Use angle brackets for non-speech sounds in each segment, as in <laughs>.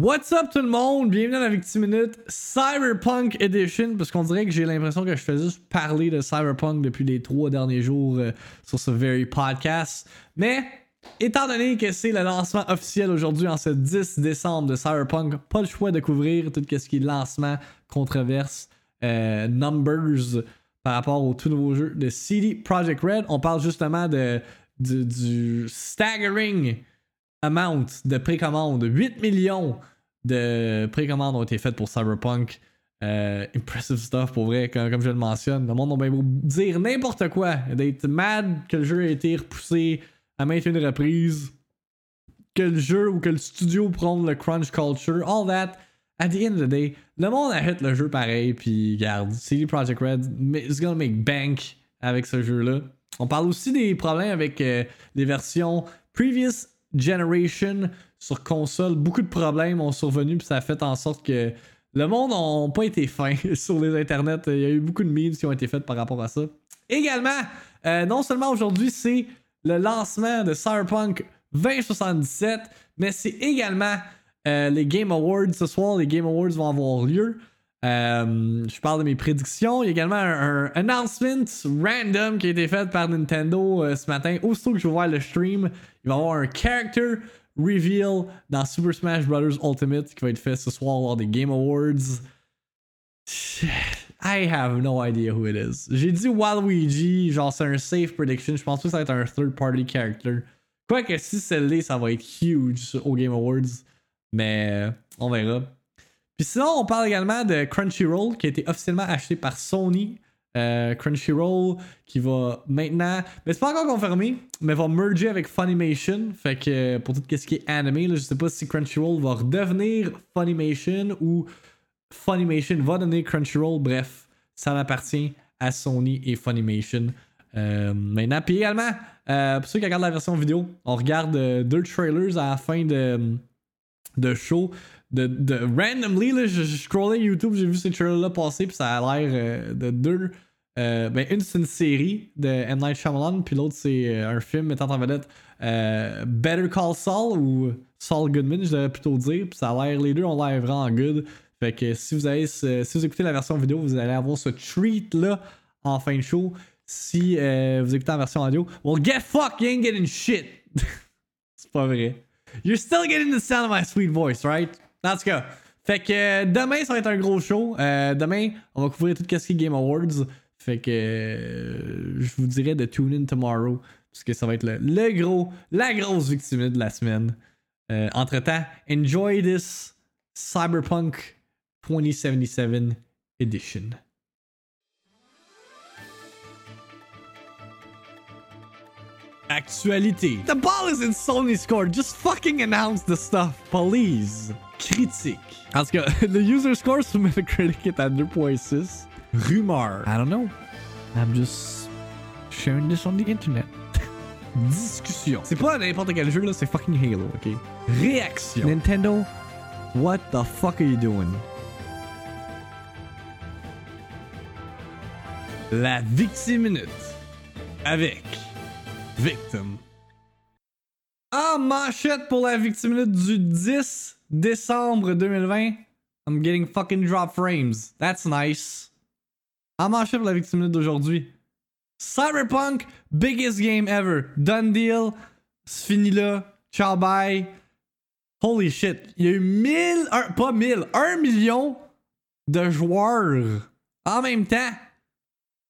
What's up tout le monde? Bienvenue dans la Victime Minute Cyberpunk Edition, parce qu'on dirait que j'ai l'impression que je fais juste parler de Cyberpunk depuis les trois derniers jours euh, sur ce very podcast. Mais, étant donné que c'est le lancement officiel aujourd'hui en ce 10 décembre de Cyberpunk, pas le choix de couvrir tout ce qui est lancement, controverse, euh, numbers par rapport au tout nouveau jeu de CD Projekt Red. On parle justement de, du, du staggering amount de précommandes. 8 millions de précommandes ont été faites pour Cyberpunk. Euh, impressive stuff pour vrai, comme, je le mentionne. Le monde a bien beau dire n'importe quoi, d'être mad que le jeu a été repoussé à maintes une reprise, que le jeu ou que le studio prenne le crunch culture, all that. At the end of the day, le monde arrête le jeu pareil, puis garde. CD Projekt Red is gonna make bank avec ce jeu-là. On parle aussi des problèmes avec euh, les versions previous Generation sur console, beaucoup de problèmes ont survenu, puis ça a fait en sorte que le monde n'a pas été fin <laughs> sur les internets. Il y a eu beaucoup de memes qui ont été faits par rapport à ça. Également, euh, non seulement aujourd'hui, c'est le lancement de Cyberpunk 2077, mais c'est également euh, les Game Awards. Ce soir, les Game Awards vont avoir lieu. Euh, je parle de mes prédictions. Il y a également un, un announcement random qui a été fait par Nintendo euh, ce matin. Aussitôt que je vais voir le stream, il va y avoir un character reveal dans Super Smash Bros. Ultimate qui va être fait ce soir lors des Game Awards. <sighs> I have no idea who it is. J'ai dit Waluigi, genre c'est un safe prediction. Je pense que ça va être un third party character. Quoique si c'est là, ça va être huge au Game Awards. Mais on verra. Puis sinon, on parle également de Crunchyroll qui a été officiellement acheté par Sony. Euh, Crunchyroll qui va maintenant, mais c'est pas encore confirmé, mais va merger avec Funimation. Fait que pour tout ce qui est anime, là, je sais pas si Crunchyroll va redevenir Funimation ou Funimation va donner Crunchyroll. Bref, ça appartient à Sony et Funimation. Euh, maintenant, puis également, euh, pour ceux qui regardent la version vidéo, on regarde euh, deux trailers à la fin de, de show de, de randomly, là, je, scrollais YouTube, j'ai vu ces trailers-là passer, puis ça a l'air euh, de deux. Euh, ben, une, c'est une série de M. Night Shyamalan, puis l'autre, c'est euh, un film mettant en vedette euh, Better Call Saul ou Saul Goodman, je devrais plutôt dire, puis ça a l'air, les deux ont l'air vraiment good. Fait que si vous, avez, si vous écoutez la version vidéo, vous allez avoir ce treat-là en fin de show. Si vous écoutez la version audio, well, get fucked, you ain't getting shit. <laughs> c'est pas vrai. You're still getting the sound of my sweet voice, right? En tout cas, fait que euh, demain, ça va être un gros show. Euh, demain, on va couvrir tout ce qui est Game Awards. Fait que euh, je vous dirais de tune in tomorrow. Parce que ça va être le, gros, la grosse victime de la semaine. Entre temps, enjoy this Cyberpunk 2077 edition. Actualité. The ball is in Sony's court. Just fucking announce the stuff, please. Critique. En tout cas, <laughs> le user score sur Metacritic est à 2.6. Rumeur. I don't know. I'm just sharing this on the internet. <laughs> Discussion. C'est pas n'importe quel jeu là, c'est fucking Halo, ok? Réaction. Nintendo, what the fuck are you doing? La Victime Minute. Avec Victim. En manchette pour la Victime Minute du 10 décembre 2020. I'm getting fucking drop frames. That's nice. En manchette pour la Victime d'aujourd'hui. Cyberpunk, biggest game ever. Done deal. C'est fini là. Ciao bye. Holy shit. Il y a eu 1000, un, pas 1000, 1 million de joueurs en même temps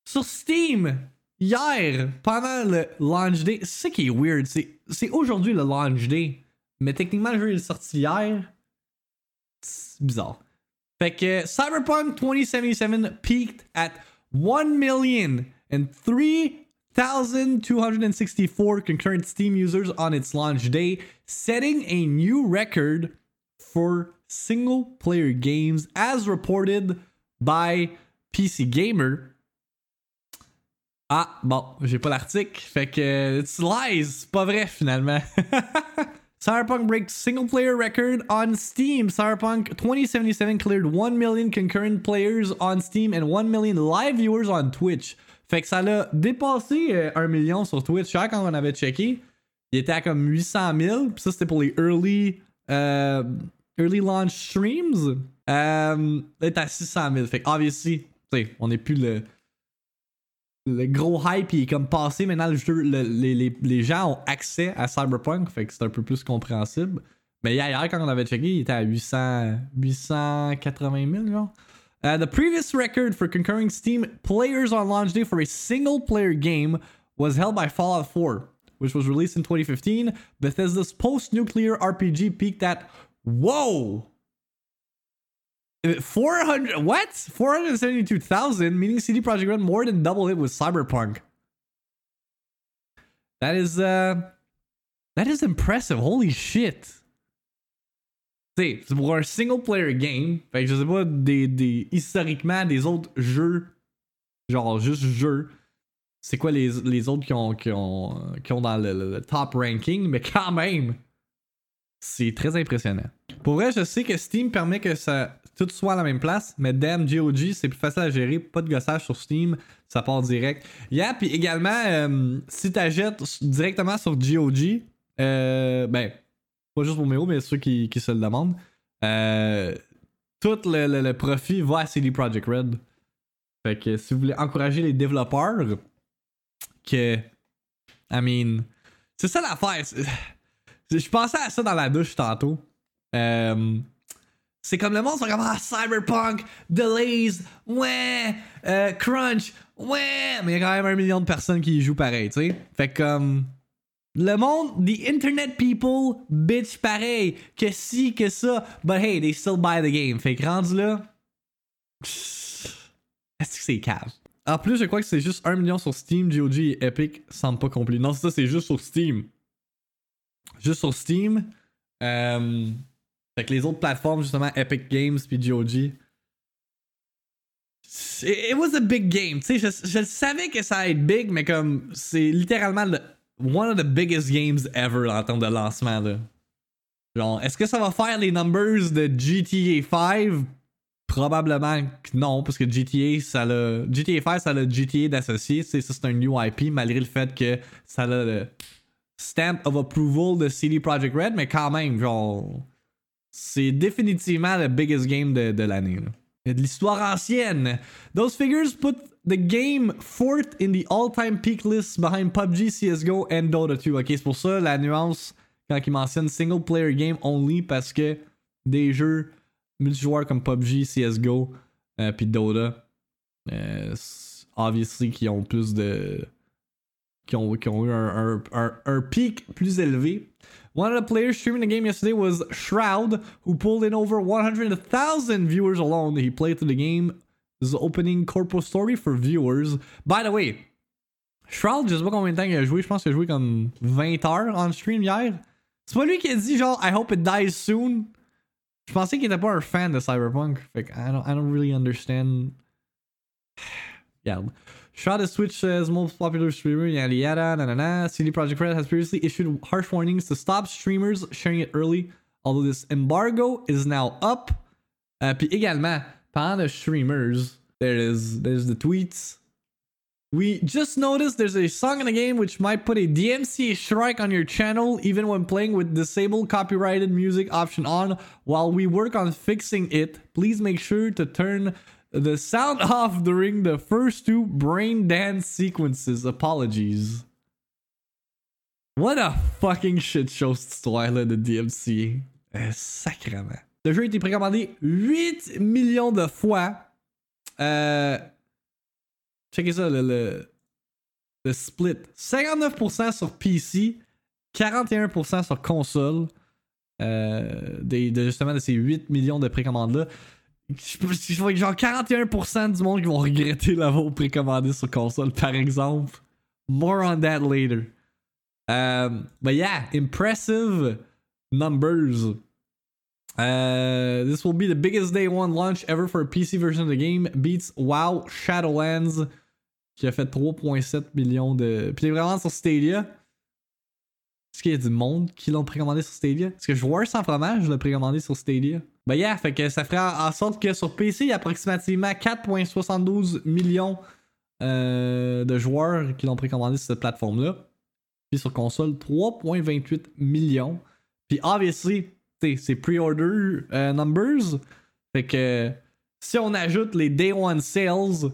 sur Steam hier pendant le launch day. C'est ce qui est weird. C'est aujourd'hui le launch day. Mais techniquement, le jeu est sorti hier. C'est bizarre. Fait que Cyberpunk 2077 peaked at 1 million and 3,264 concurrent Steam users on its launch day, setting a new record for single player games as reported by PC Gamer. Ah, bon, j'ai pas l'article. Fait que it's lies. C'est pas vrai finalement. <laughs> Cyberpunk breaks single player record on Steam. Cyberpunk 2077 cleared 1 million concurrent players on Steam and 1 million live viewers on Twitch. Fait que ça l'a dépassé euh, 1 million sur Twitch. Hein, quand on avait checké, il était à comme 800 000. Puis ça, c'était pour les early, euh, early launch streams, euh, est à 600 000. Fait que, obviously, on n'est plus le, le gros hype il est comme passé. Maintenant, le jeu, les, les, les, gens ont accès à Cyberpunk, fait que c'est un peu plus compréhensible. Mais hier, quand on avait checké, il était à 800, 880 000, genre. Uh, the previous record for concurring Steam players on launch day for a single player game was held by Fallout 4, which was released in 2015. Bethesda's post nuclear RPG peaked at, whoa! 400, what? 472,000, meaning CD Projekt Red more than double it with Cyberpunk. That is, uh, that is impressive. Holy shit. c'est pour un single player game. Fait que je sais pas, des, des, historiquement, des autres jeux, genre juste jeux, c'est quoi les, autres qui ont dans le, top ranking, mais quand même, c'est très impressionnant. Pour vrai, je sais que Steam permet que ça tout soit à la même place, mais damn GOG, c'est plus facile à gérer, pas de gossage sur Steam, ça part direct. Yeah, puis également, euh, si t'achètes directement sur GOG, euh, ben, pas juste pour Méo, mais ceux qui, qui se le demandent. Euh, tout le, le, profit va à CD Projekt Red. Fait que si vous voulez encourager les développeurs, que. I mean. C'est ça l'affaire. Je pensais à ça dans la douche tantôt. Euh, c'est comme le monde, c'est comme ah, Cyberpunk, Delays, ouais, euh, Crunch, ouais, mais il y a quand même un million de personnes qui y jouent pareil, tu sais. Fait comme. Le monde, the internet people, bitch pareil, que si, que ça, but hey, they still buy the game. Fait que rendu là. Est-ce que c'est cave? En plus, je crois que c'est juste 1 million sur Steam, GOG et Epic semble pas complet. Non, ça, c'est juste sur Steam. Juste sur Steam. Euh, fait que les autres plateformes, justement, Epic Games puis GOG. It was a big game. Tu sais, je, savais que ça allait être big, mais comme c'est littéralement le one of the biggest games ever en termes de lancement. Là. Genre, est-ce que ça va faire les numbers de GTA 5 Probablement que non, parce que GTA, ça l'a. GTA 5, ça l'a GTA d'associé. Ça, c'est un new IP, malgré le fait que ça a le stamp of approval de CD Projekt Red, mais quand même, genre. C'est définitivement le biggest game de, de l'année. De l'histoire ancienne. Those figures put the game fourth in the all-time peak list behind PUBG, CSGO and Dota 2. Ok, c'est pour ça la nuance quand il mentionne single player game only parce que des jeux multijoueurs comme PUBG, CSGO euh, puis Dota, euh, obviously qui ont plus de qui ont, qui ont eu un, un, un, pic plus élevé. One of the players streaming the game yesterday was Shroud, who pulled in over 100,000 viewers alone. He played through the game This is opening corpo story for viewers. By the way, Shroud, je sais pas combien de temps il a joué. Je pense qu'il a joué comme 20 heures en stream hier. C'est pas lui qui a dit genre I hope it dies soon. Je pensais qu'il était pas un fan de Cyberpunk. Fait que I don't, I don't really understand. <sighs> yeah. Shroud is Twitch's most popular streamer, yada yada, na na na. CD Projekt Red has previously issued harsh warnings to stop streamers sharing it early, although this embargo is now up. Uh, puis également, Parlant de streamers, there is there's the tweets. We just noticed there's a song in the game which might put a DMCA strike on your channel even when playing with disabled copyrighted music option on. While we work on fixing it, please make sure to turn the sound off during the first two brain dance sequences. Apologies. What a fucking shit show cette histoire-là de DMC. Eh, sacrément. Le jeu a été précommandé 8 millions de fois. Euh, checkez ça, le, le, split. 59% sur PC, 41% sur console. Euh, justement de ces 8 millions de précommandes-là. Je vois genre 41% du monde qui vont regretter l'avoir précommandé sur console, par exemple. More on that later. Um, but yeah, impressive numbers. Uh, this will be the biggest day one launch ever for a PC version of the game. Beats WoW Shadowlands, qui a fait 3,7 millions de. Puis vraiment sur Stadia. Est-ce qu'il y a du monde qui l'ont précommandé sur Stadia? Est-ce que Joueur sans fromage l'a précommandé sur Stadia? Ben yeah, fait que ça ferait en sorte que sur PC, il y a approximativement 4,72 millions euh, de joueurs qui l'ont précommandé sur cette plateforme-là. Puis sur console, 3,28 millions. Puis obviously, c'est pre-order euh, numbers. Fait que si on ajoute les day one sales,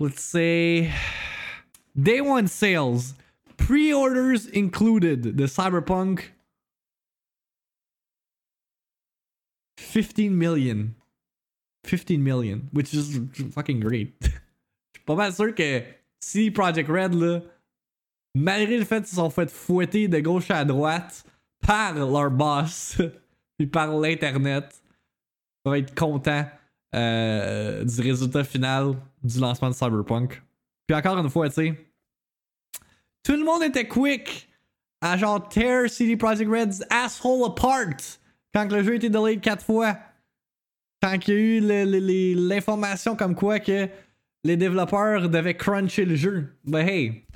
let's say day one sales, pre-orders included, the Cyberpunk 15 million. 15 million, which is fucking great. <laughs> Je suis pas mal sûr que si Project Red, malgré le fait qu'ils sont fait fouetter de gauche à droite par leur boss, <laughs> puis par l'internet, vont être contents euh, du résultat final du lancement de Cyberpunk. Puis encore une fois, tu sais, tout le monde était quick à genre tear CD Projekt Red's asshole apart quand le jeu a été delayed 4 fois. Quand il y a eu l'information comme quoi que les développeurs devaient cruncher le jeu. But hey,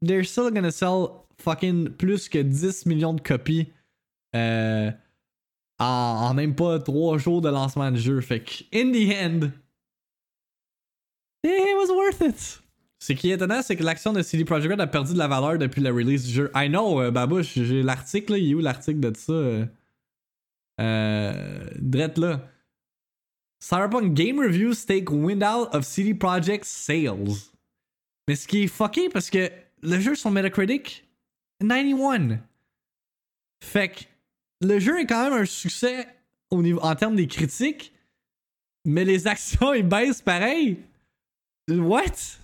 they're still gonna sell fucking plus que 10 millions de copies euh, en, même pas 3 jours de lancement du jeu. Fait que, in the end, it was worth it. Ce qui est étonnant, c'est que l'action de CD Projekt Red a perdu de la valeur depuis la release du jeu. I know, euh, Babouche, j'ai l'article, il est où l'article de ça? Euh, euh drette là. Cyberpunk Game Reviews take wind out of CD Projekt sales. Mais ce qui est fucké parce que le jeu sur Metacritic, 91. Fait que le jeu est quand même un succès au niveau, en termes des critiques, mais les actions <laughs> ils baissent pareil. What?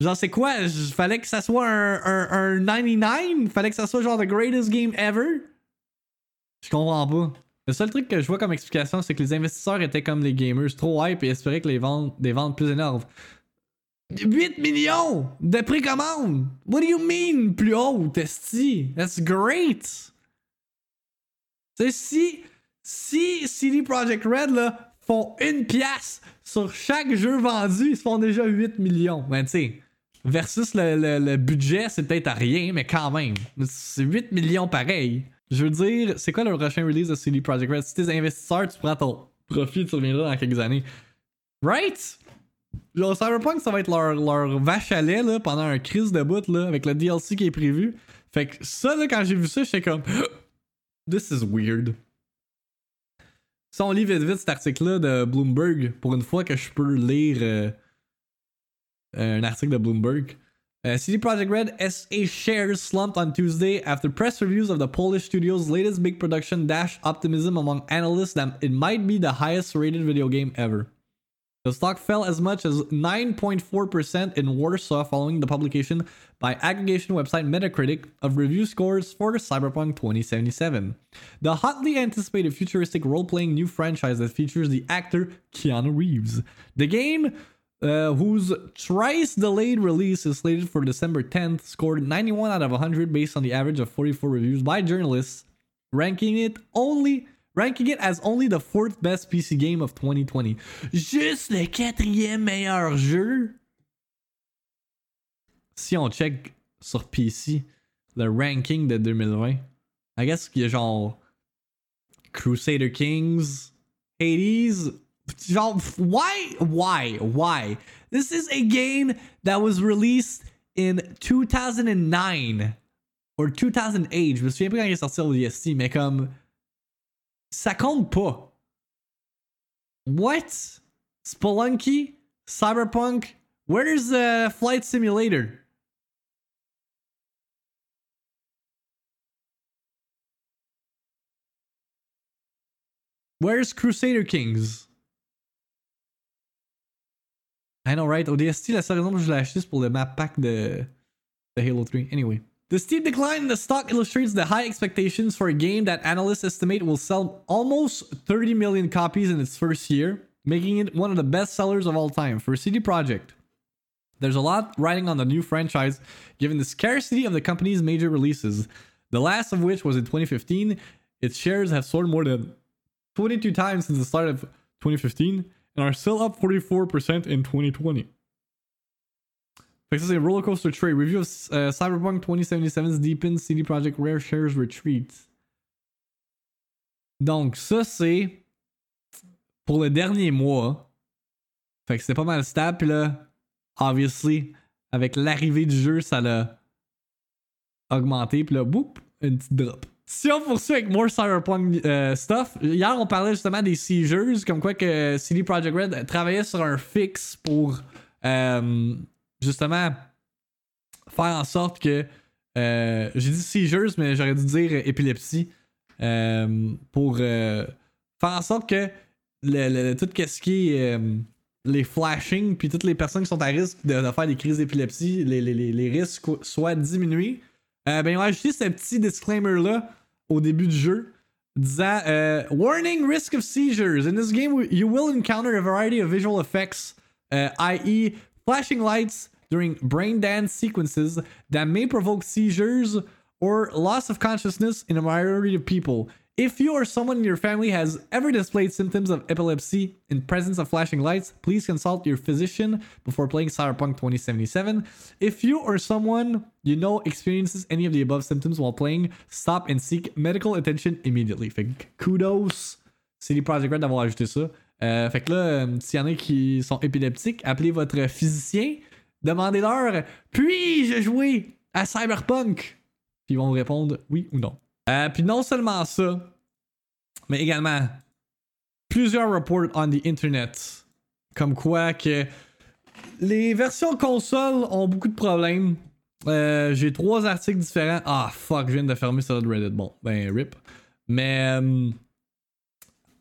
Genre, c'est quoi? Fallait que ça soit un, un, un 99? Fallait que ça soit genre the greatest game ever? Je comprends pas. Le seul truc que je vois comme explication, c'est que les investisseurs étaient comme les gamers, trop hype et espéraient que les ventes, des ventes plus énormes. 8 millions de précommande! What do you mean plus haut, Testy? That's great! C'est si, si CD Projekt Red là, font une pièce sur chaque jeu vendu, ils se font déjà 8 millions. Ben tu sais, versus le, le budget, c'est peut-être à rien, mais quand même. C'est 8 millions pareil. Je veux dire, c'est quoi le prochain release de CD Projekt Red? Si t'es investisseur, tu prends ton profit, tu reviendras dans quelques années. Right? Genre, Cyberpunk, ça va être leur, leur vache à lait là, pendant un crise de bout là, avec le DLC qui est prévu. Fait que ça, là, quand j'ai vu ça, j'étais comme. <gasps> This is weird. Si on lit vite vite cet article-là de Bloomberg, pour une fois que je peux lire euh, un article de Bloomberg. Uh, CD Projekt Red SA shares slumped on Tuesday after press reviews of the Polish studio's latest big production dashed optimism among analysts that it might be the highest rated video game ever. The stock fell as much as 9.4% in Warsaw following the publication by aggregation website Metacritic of review scores for Cyberpunk 2077, the hotly anticipated futuristic role playing new franchise that features the actor Keanu Reeves. The game uh, whose thrice delayed release is slated for December 10th, scored 91 out of 100 based on the average of 44 reviews by journalists, ranking it only ranking it as only the fourth best PC game of 2020. Juste le quatrième meilleur jeu. Si on check sur PC le ranking de 2020, I guess qu'il y a genre Crusader Kings, Hades, why? Why? Why? This is a game that was released in 2009 or 2008. Je me souviens pas quand il est sorti au DST, mais comme ça compte pas. What? Spelunky? Cyberpunk? Where's the flight simulator? Where's Crusader Kings? I know, right? ODST, la seule raison que je l'ai acheté, c'est pour le map pack de, de Halo 3. Anyway. The steep decline in the stock illustrates the high expectations for a game that analysts estimate will sell almost 30 million copies in its first year, making it one of the best sellers of all time for CD Projekt. There's a lot riding on the new franchise given the scarcity of the company's major releases, the last of which was in 2015. Its shares have soared more than 22 times since the start of 2015 and are still up 44% in 2020. Fait que ça, c'est Rollercoaster Trade. Review of uh, Cyberpunk 2077's deepens CD Projekt Rare Shares Retreat. Donc, ça, c'est pour le dernier mois. Fait que c'était pas mal stable. Puis là, obviously, avec l'arrivée du jeu, ça l'a augmenter, puis là, boum, une petite drop. Si on poursuit avec more Cyberpunk euh, stuff, hier on parlait justement des seizures, comme quoi que CD Projekt Red travaillait sur un fixe pour euh, justement faire en sorte que. Euh, j'ai dit seizures, mais j'aurais dû dire épilepsie. pour faire en sorte que tout ce qui est les flashing, puis toutes les personnes qui sont à risque de, faire des crises d'épilepsie, les, risques soient diminués. Euh, ben, ils ont ajouté ce petit disclaimer-là au début du jeu, disant euh, Warning risk of seizures. In this game, you will encounter a variety of visual effects, uh, i.e., flashing lights during brain dance sequences that may provoke seizures or loss of consciousness in a minority of people. If you or someone in your family has ever displayed symptoms of epilepsy in presence of flashing lights, please consult your physician before playing Cyberpunk 2077. If you or someone you know experiences any of the above symptoms while playing, stop and seek medical attention immediately. Fait que kudos, CD Projekt Red d'avoir ajouté ça. Euh, fait que là, euh, s'il y en a qui sont épileptiques, appelez votre physicien, demandez-leur Puis-je jouer à Cyberpunk? Puis ils vont répondre oui ou non. Euh, puis non seulement ça, mais également plusieurs reports on the internet. Comme quoi que les versions console ont beaucoup de problèmes. Euh, j'ai trois articles différents. Ah fuck, je viens de fermer ça de Reddit. Bon, ben rip. Mais euh,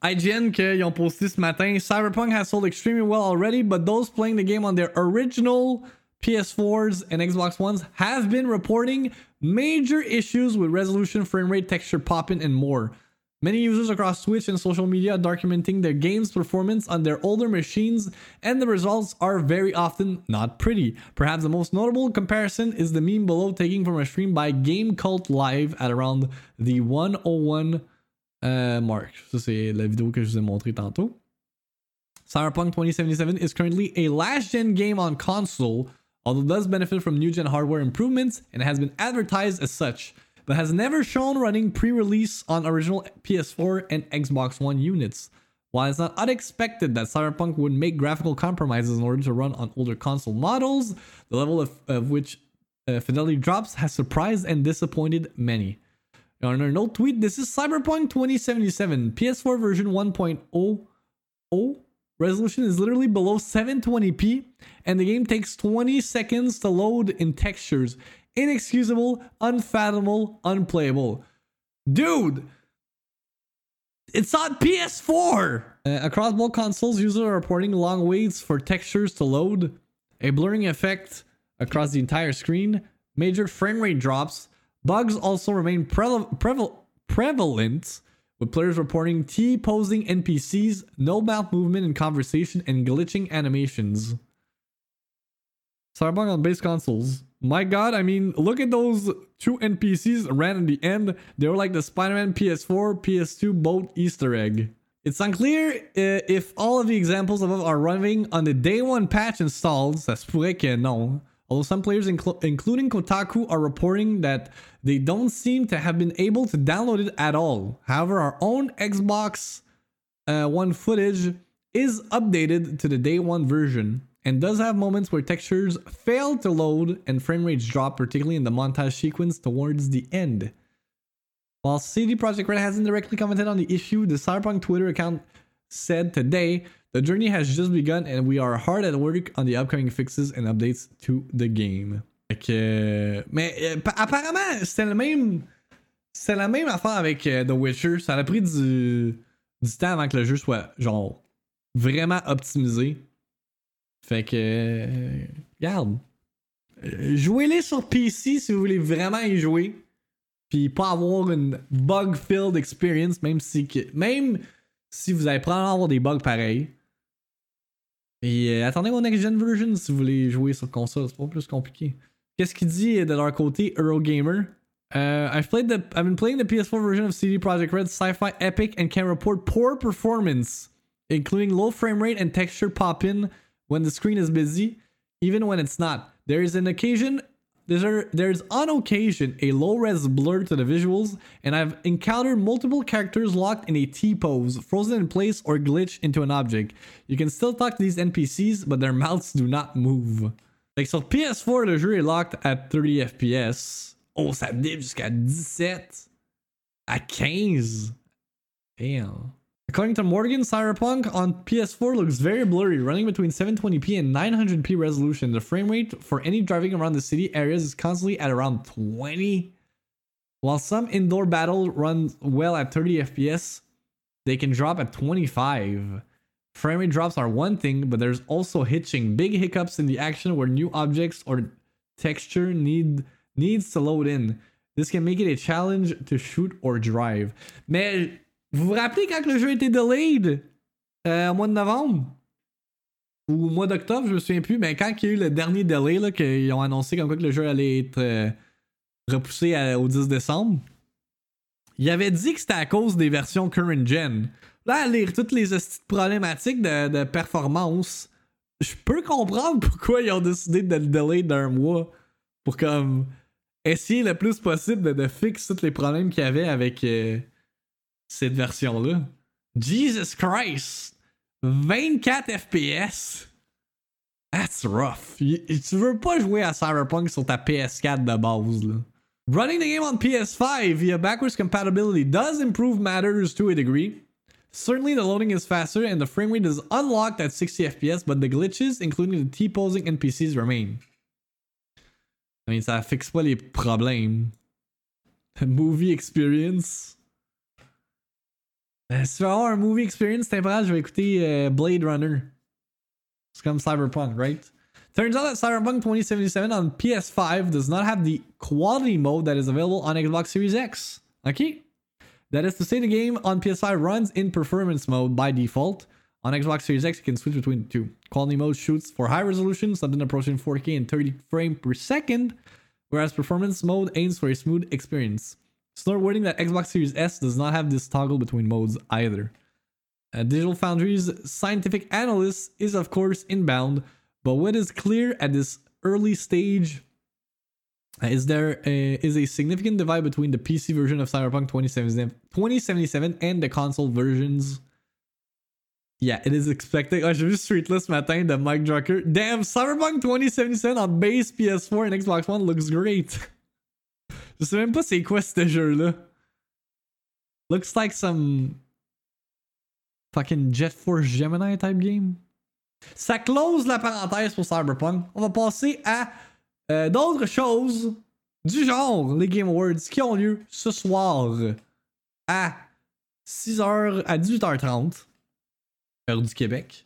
IGN qu'ils ont posté ce matin, Cyberpunk has sold extremely well already, but those playing the game on their original PS4s and Xbox Ones have been reporting major issues with resolution, frame rate, texture popping, and more. Many users across Twitch and social media are documenting their game's performance on their older machines, and the results are very often not pretty. Perhaps the most notable comparison is the meme below taken from a stream by Game Cult Live at around the 101 uh, mark. Ça, c'est la vidéo que je vous ai montré tantôt. Cyberpunk 2077 is currently a last gen game on console although it does benefit from new gen hardware improvements and has been advertised as such, but has never shown running pre release on original PS4 and Xbox One units. While it's not unexpected that Cyberpunk would make graphical compromises in order to run on older console models, the level of, of which uh, fidelity drops has surprised and disappointed many. On a note tweet, this is Cyberpunk 2077, PS4 version 1.0 Resolution is literally below 720p, and the game takes 20 seconds to load in textures. Inexcusable, unfathomable, unplayable. Dude! It's on PS4! Uh, across both consoles, users are reporting long waits for textures to load, a blurring effect across the entire screen, major frame rate drops. Bugs also remain prevalent with players reporting T-posing NPCs, no mouth movement in conversation, and glitching animations. Cyberpunk on base consoles. My god, I mean, look at those two NPCs ran in the end. They were like the Spider-Man PS4, PS2 both Easter egg. It's unclear uh, if all of the examples above are running on the day one patch installed. Ça se pourrait que non. Although some players, including Kotaku, are reporting that they don't seem to have been able to download it at all. However, our own Xbox uh, One footage is updated to the day one version and does have moments where textures fail to load and frame rates drop, particularly in the montage sequence towards the end. While CD Projekt Red hasn't directly commented on the issue, the Cyberpunk Twitter account said today The journey has just begun and we are hard at work on the upcoming fixes and updates to the game. Fait que, mais euh, apparemment, c'était le même. C'était la même affaire avec euh, The Witcher. Ça a pris du, du temps avant que le jeu soit, genre, vraiment optimisé. Fait que. Euh, regarde. Jouez-les sur PC si vous voulez vraiment y jouer. Puis pas avoir une bug-filled experience, même si. Même si vous allez probablement avoir des bugs pareils. Et euh, attendez mon next gen version si vous voulez jouer sur console, c'est pas plus compliqué. Qu'est-ce qu'il dit de leur côté Eurogamer? Uh, I've played the I've been playing the PS4 version of CD Projekt Red Sci-Fi Epic and can report poor performance, including low frame rate and texture pop-in when the screen is busy, even when it's not. There is an occasion there's, there's on occasion a low res blur to the visuals, and I've encountered multiple characters locked in a T pose, frozen in place, or glitched into an object. You can still talk to these NPCs, but their mouths do not move. Like, sur PS4, le jeu est locked at 30 FPS. Oh, ça dip jusqu'à 17. À 15. Damn. According to Morgan, Cyberpunk on PS4 looks very blurry, running between 720p and 900p resolution. The frame rate for any driving around the city areas is constantly at around 20. While some indoor battle runs well at 30 FPS, they can drop at 25. Frame rate drops are one thing, but there's also hitching, big hiccups in the action where new objects or texture need needs to load in. This can make it a challenge to shoot or drive. Mais vous vous rappelez quand le jeu été delayed euh, au mois de novembre? Ou au mois d'octobre, je me souviens plus, mais quand il y a eu le dernier delay là, qu'ils ont annoncé comme quoi que le jeu allait être euh, repoussé au 10 décembre, il avait dit que c'était à cause des versions current gen. Là, lire toutes les problématiques de, performance, je peux comprendre <laughs> pourquoi ils ont décidé de le delay d'un mois pour comme essayer le plus possible de, de fixer tous les problèmes qu'il y avait avec euh, cette version-là. Jesus Christ! 24 FPS! That's rough. Tu veux pas jouer à Cyberpunk sur ta PS4 de base, là. Running the game on PS5 via backwards compatibility does improve matters to a degree. Certainly, the loading is faster and the frame rate is unlocked at 60 FPS, but the glitches, including the T-posing NPCs, remain. I mean, ça fixe pas les problèmes. <laughs> Movie experience. Euh, si tu veux avoir un movie experience temporaire, je vais écouter euh, Blade Runner. C'est comme Cyberpunk, right? Turns out that Cyberpunk 2077 on PS5 does not have the quality mode that is available on Xbox Series X. Okay? That is to say, the game on PS5 runs in performance mode by default. On Xbox Series X, you can switch between the two. Quality mode shoots for high resolution, something approaching 4K and 30 frames per second, whereas performance mode aims for a smooth experience. It's not noteworthy that Xbox Series S does not have this toggle between modes either. Uh, Digital Foundry's scientific analyst is, of course, inbound, but what is clear at this early stage uh, is there a, is a significant divide between the PC version of Cyberpunk 2077, 2077 and the console versions. Yeah, it is expected. Ah, j'ai vu Streetless ce matin de Mike Drucker. Damn, Cyberpunk 2077 on base PS4 and Xbox One looks great. <laughs> Je sais même pas c'est quoi ce jeu-là. Looks like some fucking Jet Force Gemini type game. Ça close la parenthèse pour Cyberpunk. On va passer à euh, d'autres choses du genre les Game Awards qui ont lieu ce soir à 6h à 18h30 heure du Québec.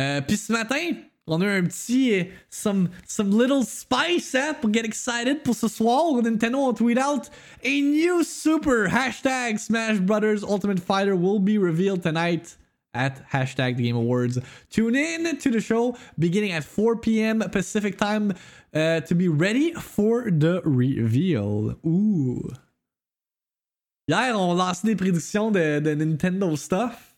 Euh, Puis ce matin, on a un petit some some little spice hein, pour get excited pour ce soir. Nintendo on tweet out a new super hashtag Smash Brothers Ultimate Fighter will be revealed tonight at hashtag the Game Awards. Tune in to the show beginning at 4 p.m. Pacific time uh, to be ready for the reveal. Ooh. Hier, on lancé des prédictions de, de Nintendo stuff.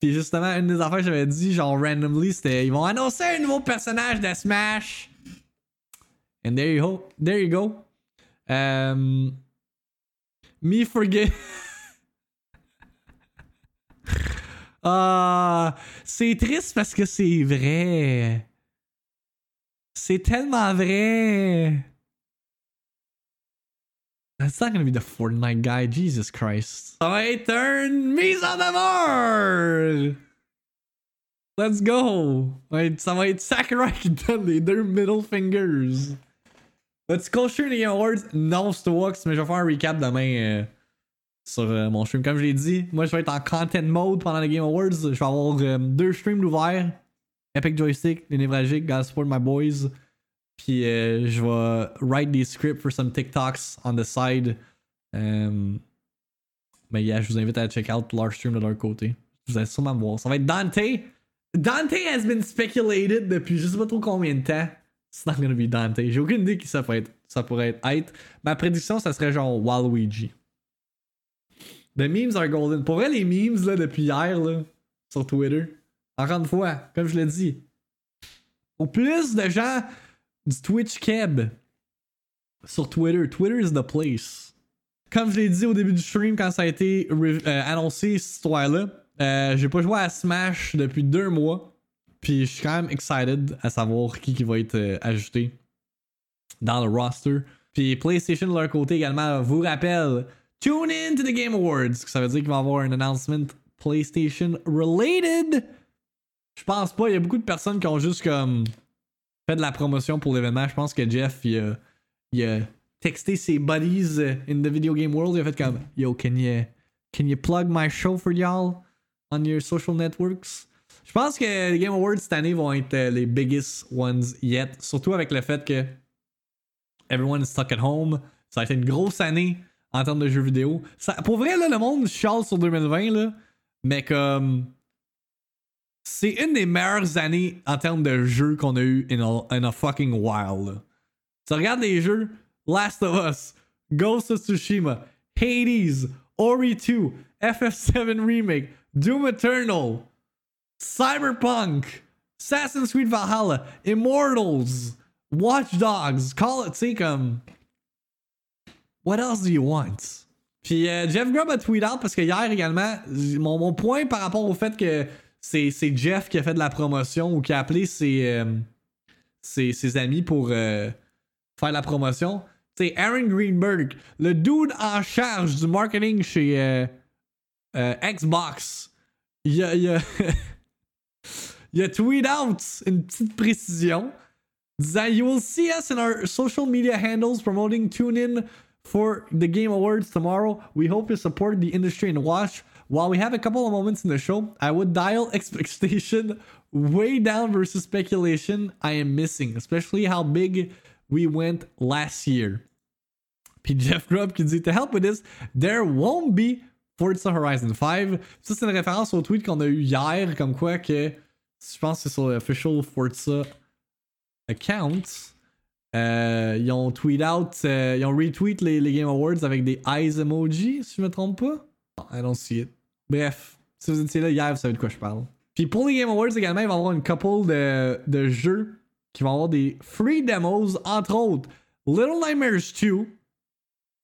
Puis justement, une des affaires que j'avais dit, genre randomly, c'était ils vont annoncer un nouveau personnage de Smash. And there you go. There you go. Um, me forget. <laughs> Ah, c'est triste parce que c'est vrai. C'est tellement vrai. That's not gonna be the Fortnite guy, Jesus Christ. Ça va être un mise en demeure! Let's go! Ça va être Sakurai qui donne les deux middle fingers. Let's go sur les Game Awards. Non, Stowax, mais je vais faire un recap demain euh, sur euh, mon stream. Comme je l'ai dit, moi je vais être en content mode pendant les Game Awards. Je vais avoir euh, deux streams ouverts. Epic Joystick, les névralgiques, gotta support my boys. Puis euh, je vais write des scripts for some TikToks on the side. Um, mais yeah, je vous invite à check out leur stream de leur côté. Vous allez sûrement me voir. Ça va être Dante. Dante has been speculated depuis je sais pas trop combien de temps. It's not gonna be Dante. J'ai aucune idée qui ça pourrait être. Ça pourrait être. Ma prédiction, ça serait genre Waluigi. The memes are golden. Pour vrai, les memes là, depuis hier là, sur Twitter. Encore une fois, comme je l'ai dit, au plus de gens du Twitch Keb sur Twitter, Twitter is the place. Comme je l'ai dit au début du stream quand ça a été euh, annoncé cette histoire-là, euh, j'ai pas joué à Smash depuis deux mois. Puis je suis quand même excited à savoir qui, qui va être euh, ajouté dans le roster. Puis PlayStation de leur côté également vous rappelle Tune in to the Game Awards. Ça veut dire qu'il va y avoir un announcement PlayStation related. Je pense pas. Il y a beaucoup de personnes qui ont juste comme fait de la promotion pour l'événement. Je pense que Jeff, il a, texté ses buddies euh, in the video game world. Il a fait comme Yo, can you, can you plug my show for y'all on your social networks? Je pense que les Game Awards cette année vont être euh, les biggest ones yet. Surtout avec le fait que everyone is stuck at home. Ça a été une grosse année en termes de jeux vidéo. Ça, pour vrai, là, le monde chiale sur 2020, là, mais comme. C'est une des meilleures années en termes de jeux qu'on a eu in a, in a fucking while. Tu regardes les jeux Last of Us, Ghost of Tsushima, Hades, Ori 2, FF7 Remake, Doom Eternal, Cyberpunk, Assassin's Creed Valhalla, Immortals, Watch Dogs, call it, tu sais, comme. What else do you want? Puis euh, Jeff Grubb a tweet out parce que hier également, mon point par rapport au fait que c'est, Jeff qui a fait de la promotion ou qui a appelé ses, euh, ses, amis pour euh, faire la promotion. C'est Aaron Greenberg, le dude en charge du marketing chez euh, Xbox. Il a, il <laughs> il a tweet out une petite précision disant You will see us in our social media handles promoting TuneIn for the Game Awards tomorrow. We hope you support the industry and watch. While we have a couple of moments in the show, I would dial <laughs> expectation way down versus speculation I am missing, especially how big we went last year. Puis Jeff Grubb qui dit To help with this, there won't be Forza Horizon 5. Ça, c'est une référence au tweet qu'on a eu hier, comme quoi que je pense que c'est sur l'official Forza account. Euh, ils ont tweet out, euh, ils ont retweet les, Game Awards avec des eyes emoji, si je me trompe pas. I don't see it. Bref, si vous étiez là hier, vous savez de quoi je parle. Puis pour les Game Awards également, il va y avoir une couple de, de jeux qui vont avoir des free demos, entre autres Little Nightmares 2.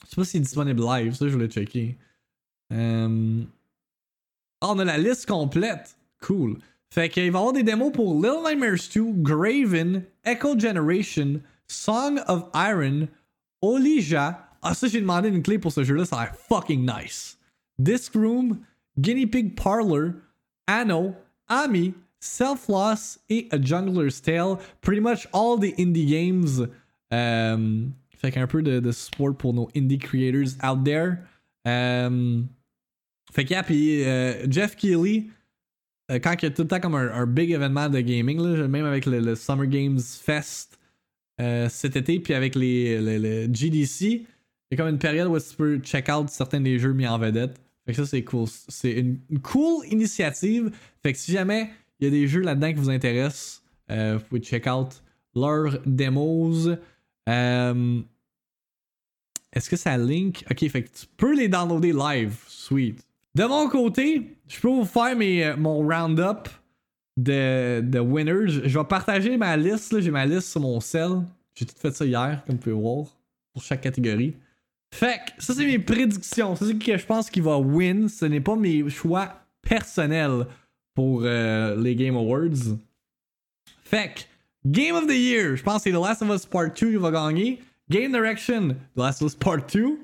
Je sais pas si c'est disponible live, ça je voulais checker. Um... Oh, on a la liste complète. Cool. Fait qu'il va y avoir des démos pour Little Nightmares 2, Graven, Echo Generation, Song of Iron, Olija. Ah, ça, j'ai demandé une clé pour ce jeu-là, ça a l'air fucking nice. Disc Room, Guinea Pig Parlor, Anno, Ami, Self Loss et A Jungler's Tale. Pretty much all the indie games. Um, fait qu'un peu de, de, support pour nos indie creators out there. Um, fait que, yeah, puis uh, Jeff Keighley, uh, quand il y a tout le temps comme un, un big événement de gaming, là, même avec le, le Summer Games Fest euh, cet été, puis avec les, les, GDC, il y a comme une période où tu peux check out certains des jeux mis en vedette. Fait que ça, c'est cool. C'est une, cool initiative. Fait que si jamais il y a des jeux là-dedans qui vous intéressent, euh, vous pouvez check out leurs demos. Euh, Est-ce que ça link? Ok, fait que tu peux les downloader live. Sweet. De mon côté, je peux vous faire mes, mon round-up de, de winners. Je vais partager ma liste. J'ai ma liste sur mon cell. J'ai tout fait ça hier, comme vous pouvez voir, pour chaque catégorie. Fait que ça, c'est mes prédictions. C'est ce que je pense qu'il va win. Ce n'est pas mes choix personnels pour euh, les Game Awards. Fait que Game of the Year, je pense que c'est The Last of Us Part 2 qui va gagner. Game Direction, The Last of Us Part 2.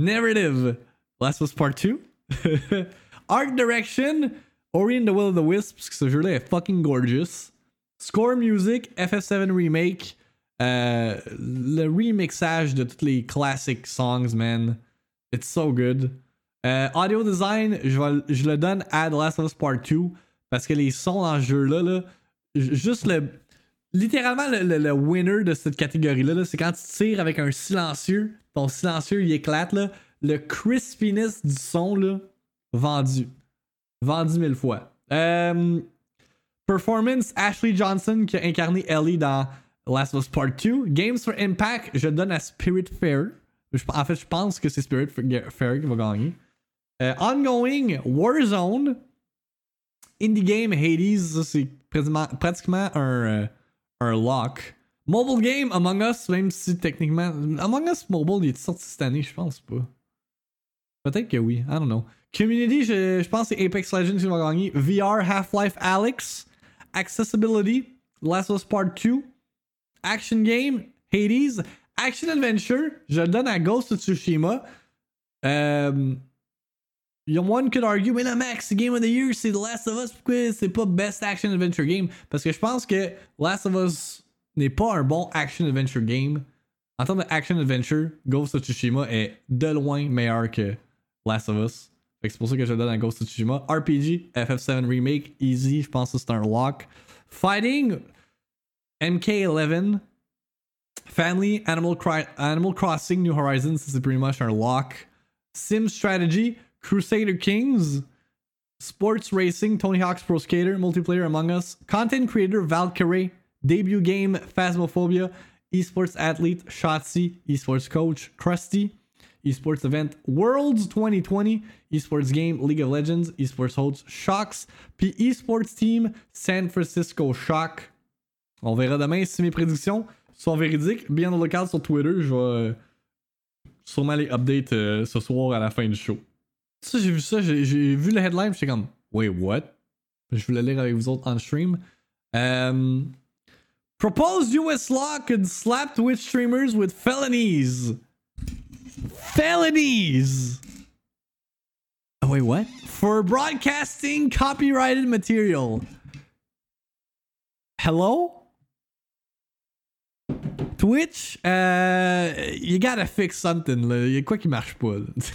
Narrative, The Last of Us Part 2. <laughs> Art Direction, Ori and the Will of the Wisps, ce jeu-là est fucking gorgeous. Score Music, FF7 Remake, euh, le remixage de toutes les classic songs, man. It's so good. Euh, audio design, je, le donne à The Last of Us Part 2 parce que les sons dans ce jeu-là, là, juste le. Littéralement, le, le, le, winner de cette catégorie-là, -là, c'est quand tu tires avec un silencieux, ton silencieux il éclate, là, le crispiness du son, là, vendu. Vendu mille fois. Euh, performance, Ashley Johnson qui a incarné Ellie dans Last of Us Part 2. Games for Impact, je donne à Spirit Fair. En fait, je pense que c'est Spirit Fair qui va gagner. Euh, ongoing, Warzone. Indie Game, Hades, c'est pratiquement un, euh, un lock. Mobile Game, Among Us, même si techniquement. Among Us Mobile, il est sorti cette année, je pense pas. Peut-être que oui, I don't know. Community, je, je pense que c'est Apex Legends qui va gagner. VR, Half-Life Alex. Accessibility, Last of Us Part 2. Action Game, Hades. Action Adventure, je le donne à Ghost of Tsushima. Euh, one could argue, mais la Max, Game of the Year, c'est The Last of Us. Pourquoi c'est pas Best Action Adventure Game? Parce que je pense que Last of Us n'est pas un bon Action Adventure Game. En termes de Action Adventure, Ghost of Tsushima est de loin meilleur que Last of Us. c'est pour ça que je le donne à Ghost of Tsushima. RPG, FF7 Remake, easy, je pense que c'est un lock. Fighting, MK11, Family, Animal, Animal Crossing, New Horizons, c'est pretty much un lock. Sim Strategy, Crusader Kings, Sports Racing, Tony Hawk's Pro Skater, Multiplayer Among Us, Content Creator, Valkyrie, Debut Game, Phasmophobia, Esports Athlete, Shotzi, Esports Coach, Krusty, Esports Event, Worlds 2020, Esports Game, League of Legends, Esports Host, Shocks, puis Esports Team, San Francisco Shock. On verra demain si mes prédictions sont véridiques. Bien dans le cadre sur Twitter, je vais euh, sûrement les update euh, ce soir à la fin du show. Ça, j'ai vu ça, j'ai vu le headline, j'étais comme, wait, what? Je voulais lire avec vous autres en stream. Um, proposed US law could slap Twitch streamers with felonies. Felonies! Oh, wait, what? For broadcasting copyrighted material. Hello? Twitch, uh, you gotta fix something. Là. quoi qui marche pas. <laughs>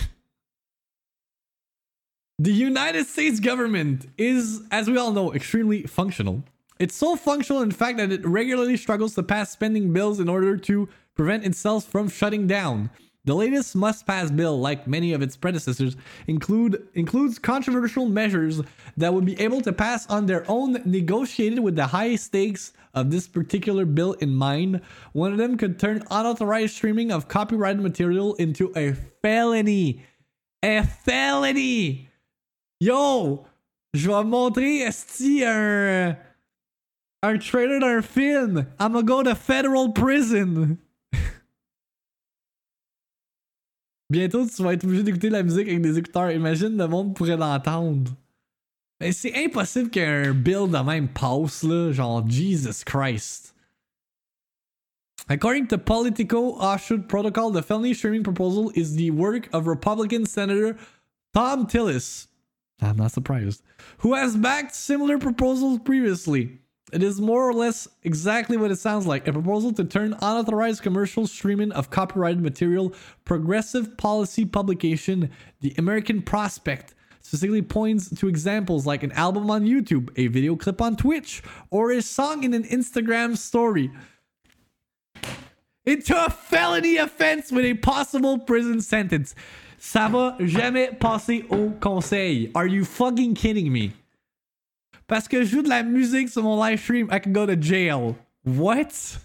the United States government is, as we all know, extremely functional. It's so functional, in fact, that it regularly struggles to pass spending bills in order to prevent itself from shutting down. The latest must-pass bill, like many of its predecessors, include includes controversial measures that would be able to pass on their own negotiated with the high stakes of this particular bill in mind. One of them could turn unauthorized streaming of copyrighted material into a felony. A felony! Yo! Je vais montrer esti un un trailer d'un film. I'm gonna go to federal prison. Bientôt, tu vas être obligé d'écouter la musique avec des écouteurs. Imagine, le monde pourrait l'entendre. Mais c'est impossible qu'un build de même passe, là. Genre, Jesus Christ. According to Politico Offshoot Protocol, the felony streaming proposal is the work of Republican Senator Tom Tillis. I'm not surprised. Who has backed similar proposals previously. It is more or less exactly what it sounds like a proposal to turn unauthorized commercial streaming of copyrighted material. Progressive policy publication, The American Prospect, specifically points to examples like an album on YouTube, a video clip on Twitch, or a song in an Instagram story. Into a felony offense with a possible prison sentence. Ça va jamais passer au conseil. Are you fucking kidding me? Parce que je joue de la musique sur mon live stream, I can go to jail. What?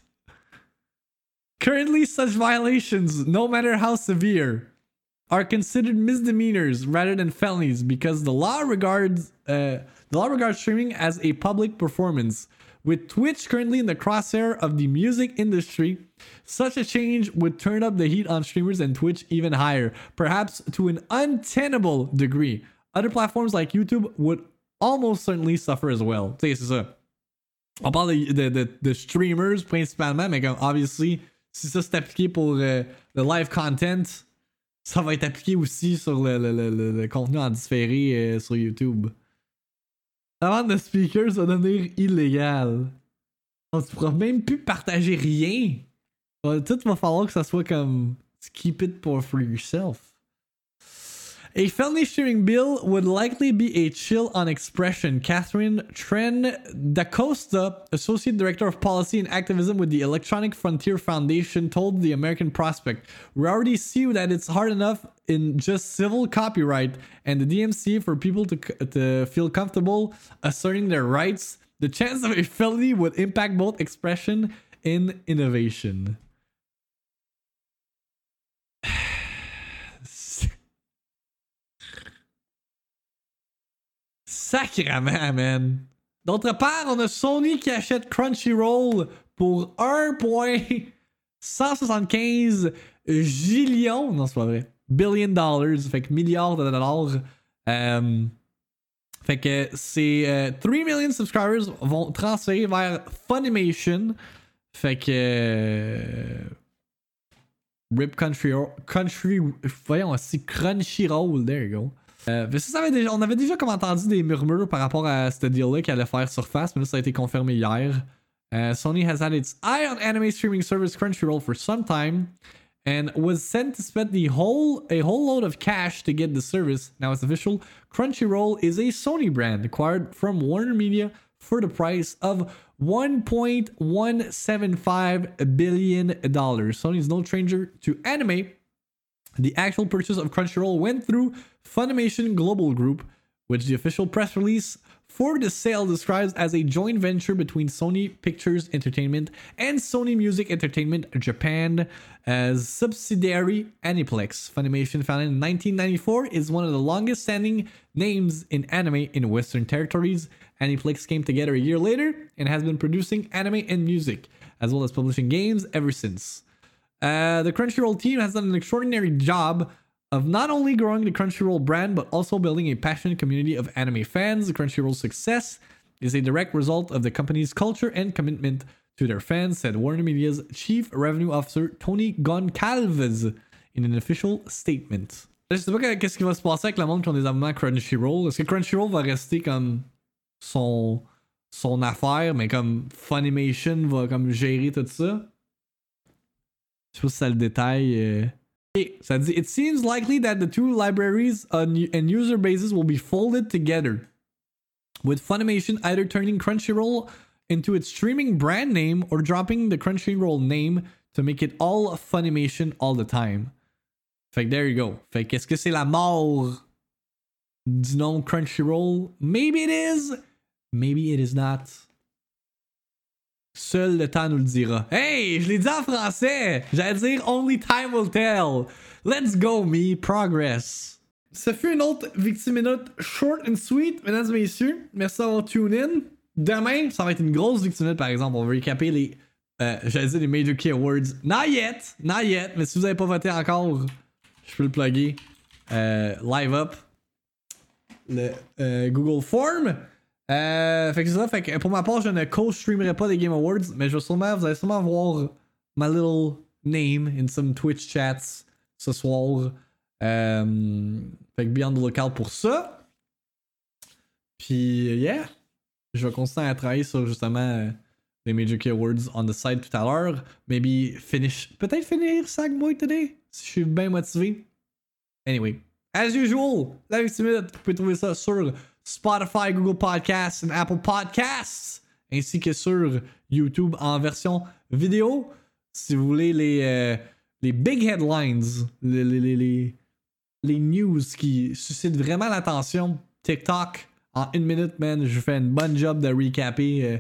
Currently, such violations, no matter how severe, are considered misdemeanors rather than felonies because the law regards uh, the law regards streaming as a public performance. With Twitch currently in the crosshair of the music industry, such a change would turn up the heat on streamers and Twitch even higher, perhaps to an untenable degree. Other platforms like YouTube would almost certainly suffer as well. Tu sais, c'est ça. On parle de, de, de, streamers principalement, mais comme, obviously, si ça c'est appliqué pour euh, le live content, ça va être appliqué aussi sur le, le, le, le contenu en différé euh, sur YouTube. La vente de speakers va devenir illégale. Donc, tu pourras même plus partager rien. Tout va falloir que ça soit comme keep it for yourself. A felony streaming bill would likely be a chill on expression. Catherine Tren Da Costa, Associate Director of Policy and Activism with the Electronic Frontier Foundation, told the American Prospect, We already see that it's hard enough in just civil copyright and the DMC for people to, to feel comfortable asserting their rights. The chance of a felony would impact both expression and innovation. Sacrement, man. D'autre part, on a Sony qui achète Crunchyroll pour 1,175 gillions. Non, c'est pas vrai. Billion dollars. Fait que milliards de dollars. Euh, fait que c'est 3 euh, million subscribers vont transférer vers Funimation. Fait que. Euh, Rip Country, Country voyons aussi Crunchyroll, there you go. Euh, avait on avait déjà entendu des murmures par rapport à ce deal-là qui allait faire surface, mais là ça a été confirmé hier. Uh, Sony has had its eye on anime streaming service Crunchyroll for some time and was sent to spend the whole a whole load of cash to get the service. Now it's official. Crunchyroll is a Sony brand acquired from Warner Media for the price of 1.175 billion dollars. Sony is no stranger to anime. The actual purchase of Crunchyroll went through Funimation Global Group, which the official press release for the sale describes as a joint venture between Sony Pictures Entertainment and Sony Music Entertainment Japan as subsidiary Aniplex. Funimation, founded in 1994, is one of the longest standing names in anime in Western territories. Aniplex came together a year later and has been producing anime and music, as well as publishing games ever since. Uh, the Crunchyroll team has done an extraordinary job of not only growing the Crunchyroll brand, but also building a passionate community of anime fans. Crunchyroll's success is a direct result of the company's culture and commitment to their fans, said Warner Media's Chief Revenue Officer Tony Goncalves in an official statement. Je sais pas qu'est-ce qui va se passer avec le monde qui ont des abonnements Crunchyroll. Est-ce que Crunchyroll va rester comme son, son affaire, mais comme Funimation va comme gérer tout ça? Je sais pas si ça le détaille. Euh... Ça dit, it seems likely that the two libraries and user bases will be folded together, with Funimation either turning Crunchyroll into its streaming brand name or dropping the Crunchyroll name to make it all Funimation all the time. Fait que there you go. Fait que est-ce que c'est la mort du nom Crunchyroll? Maybe it is. Maybe it is not. Seul le temps nous le dira. Hey, je l'ai dit en français. J'allais dire Only time will tell. Let's go, me. Progress. Ça fut une autre Victime Minute short and sweet, mesdames et messieurs. Merci d'avoir tune in. Demain, ça va être une grosse Victime Minute, par exemple. On va recaper les, euh, j'allais dire les Major Key Awards. Not yet, not yet. Mais si vous n'avez pas voté encore, je peux le plugger. Euh, live up. Le euh, Google Form. Euh, fait que c'est ça, fait que pour ma part, je ne co-streamerai pas des Game Awards, mais je vais sûrement, vous allez sûrement voir ma little name in some Twitch chats ce soir. Euh, fait que be on the lookout pour ça. Puis, yeah, je vais continuer à travailler sur justement euh, les Major Key Awards on the side tout à l'heure. Maybe finish, peut-être finir Sagboy today, si je suis bien motivé. Anyway, as usual, la victime, vous pouvez trouver ça sur Spotify, Google Podcasts et Apple Podcasts, ainsi que sur YouTube en version vidéo. Si vous voulez les, euh, les big headlines, les, les, les, news qui suscitent vraiment l'attention, TikTok, en une minute, man, je fais une bonne job de recaper euh,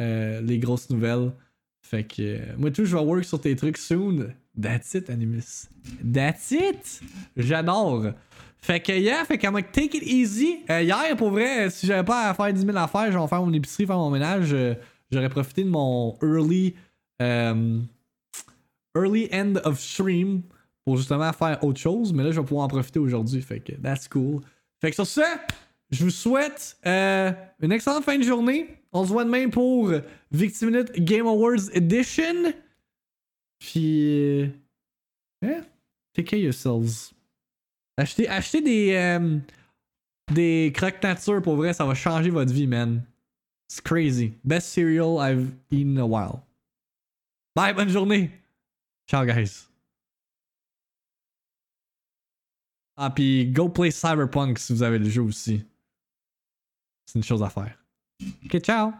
euh, les grosses nouvelles. Fait que moi tout, je vais work sur tes trucs soon. That's it, Animus. That's it! J'adore. Fait que hier, fait qu'elle m'a take it easy. Euh, hier, pour vrai, si j'avais pas à faire 10 000 affaires, genre faire mon épicerie, faire mon ménage, euh, j'aurais profité de mon early, euh, early end of stream pour justement faire autre chose. Mais là, je vais pouvoir en profiter aujourd'hui. Fait que that's cool. Fait que sur ce, je vous souhaite une excellente fin de journée. On se voit demain pour Victim Minute Game Awards Edition. Puis, yeah, take care yourselves. Achetez, des, euh, des croque nature pour vrai, ça va changer votre vie, man. It's crazy. Best cereal I've eaten in a while. Bye, bonne journée. Ciao, guys. Ah, puis go play Cyberpunk si vous avez le jeu aussi. C'est une chose à faire. Ok, ciao.